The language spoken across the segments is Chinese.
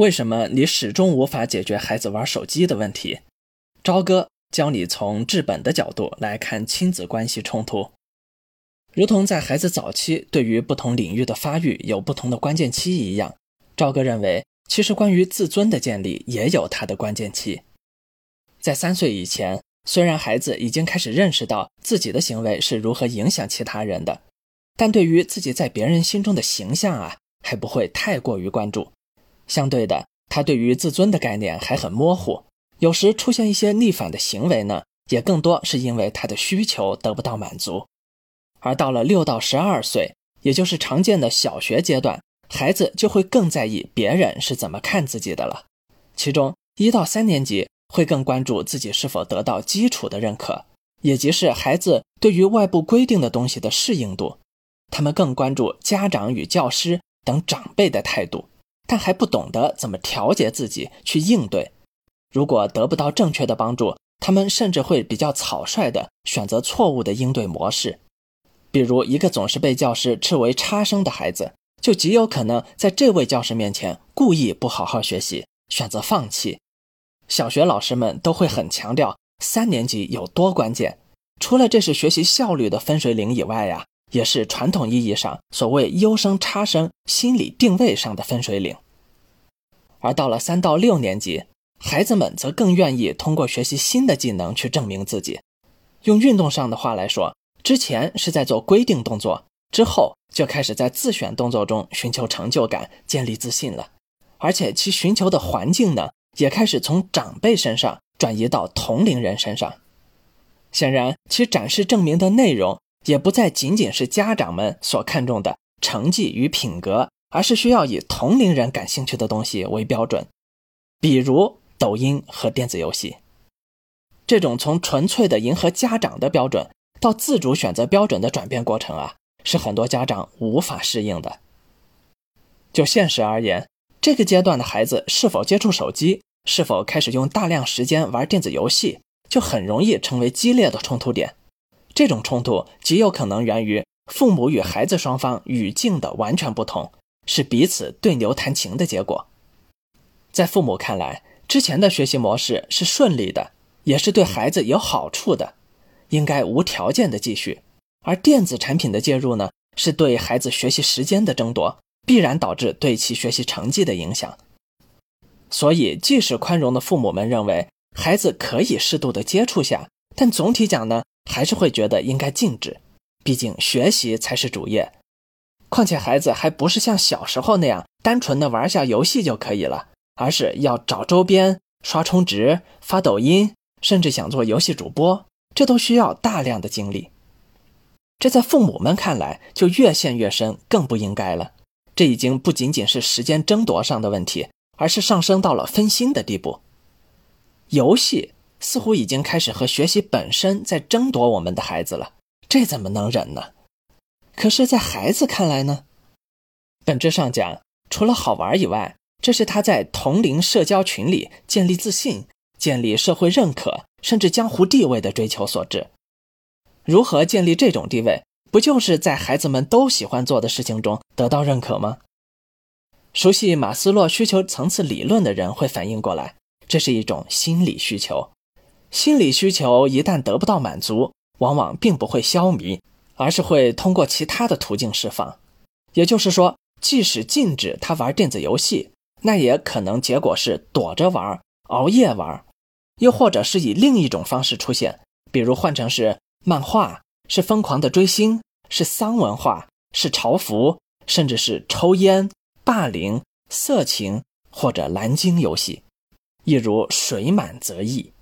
为什么你始终无法解决孩子玩手机的问题？朝哥教你从治本的角度来看亲子关系冲突。如同在孩子早期对于不同领域的发育有不同的关键期一样，朝哥认为，其实关于自尊的建立也有它的关键期。在三岁以前，虽然孩子已经开始认识到自己的行为是如何影响其他人的，但对于自己在别人心中的形象啊，还不会太过于关注。相对的，他对于自尊的概念还很模糊，有时出现一些逆反的行为呢，也更多是因为他的需求得不到满足。而到了六到十二岁，也就是常见的小学阶段，孩子就会更在意别人是怎么看自己的了。其中一到三年级会更关注自己是否得到基础的认可，也即是孩子对于外部规定的东西的适应度。他们更关注家长与教师等长辈的态度，但还不懂得怎么调节自己去应对。如果得不到正确的帮助，他们甚至会比较草率地选择错误的应对模式。比如，一个总是被教师斥为差生的孩子，就极有可能在这位教师面前故意不好好学习，选择放弃。小学老师们都会很强调三年级有多关键，除了这是学习效率的分水岭以外呀，也是传统意义上所谓优生差生心理定位上的分水岭。而到了三到六年级，孩子们则更愿意通过学习新的技能去证明自己。用运动上的话来说。之前是在做规定动作，之后就开始在自选动作中寻求成就感、建立自信了。而且其寻求的环境呢，也开始从长辈身上转移到同龄人身上。显然，其展示证明的内容也不再仅仅是家长们所看重的成绩与品格，而是需要以同龄人感兴趣的东西为标准，比如抖音和电子游戏。这种从纯粹的迎合家长的标准。到自主选择标准的转变过程啊，是很多家长无法适应的。就现实而言，这个阶段的孩子是否接触手机，是否开始用大量时间玩电子游戏，就很容易成为激烈的冲突点。这种冲突极有可能源于父母与孩子双方语境的完全不同，是彼此对牛弹琴的结果。在父母看来，之前的学习模式是顺利的，也是对孩子有好处的。应该无条件的继续，而电子产品的介入呢，是对孩子学习时间的争夺，必然导致对其学习成绩的影响。所以，即使宽容的父母们认为孩子可以适度的接触下，但总体讲呢，还是会觉得应该禁止。毕竟学习才是主业，况且孩子还不是像小时候那样单纯的玩下游戏就可以了，而是要找周边、刷充值、发抖音，甚至想做游戏主播。这都需要大量的精力，这在父母们看来就越陷越深，更不应该了。这已经不仅仅是时间争夺上的问题，而是上升到了分心的地步。游戏似乎已经开始和学习本身在争夺我们的孩子了，这怎么能忍呢？可是，在孩子看来呢？本质上讲，除了好玩以外，这是他在同龄社交群里建立自信。建立社会认可，甚至江湖地位的追求所致。如何建立这种地位，不就是在孩子们都喜欢做的事情中得到认可吗？熟悉马斯洛需求层次理论的人会反应过来，这是一种心理需求。心理需求一旦得不到满足，往往并不会消弭，而是会通过其他的途径释放。也就是说，即使禁止他玩电子游戏，那也可能结果是躲着玩、熬夜玩。又或者是以另一种方式出现，比如换成是漫画，是疯狂的追星，是丧文化，是潮服，甚至是抽烟、霸凌、色情或者蓝鲸游戏，一如水满则溢。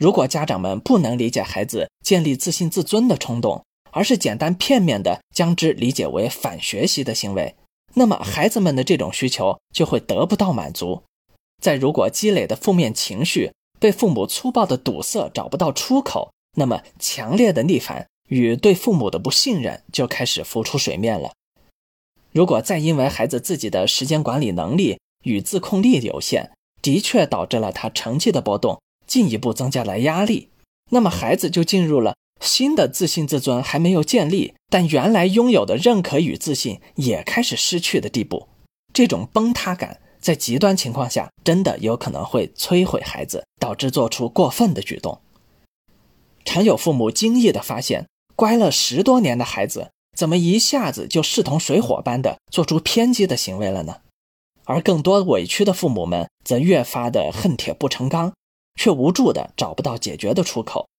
如果家长们不能理解孩子建立自信自尊的冲动，而是简单片面的将之理解为反学习的行为，那么孩子们的这种需求就会得不到满足。再如果积累的负面情绪被父母粗暴的堵塞，找不到出口，那么强烈的逆反与对父母的不信任就开始浮出水面了。如果再因为孩子自己的时间管理能力与自控力有限，的确导致了他成绩的波动，进一步增加了压力，那么孩子就进入了新的自信自尊还没有建立，但原来拥有的认可与自信也开始失去的地步。这种崩塌感在极端情况下真的有可能会摧毁孩子，导致做出过分的举动。常有父母惊异地发现，乖了十多年的孩子怎么一下子就势同水火般的做出偏激的行为了呢？而更多委屈的父母们则越发的恨铁不成钢，却无助的找不到解决的出口。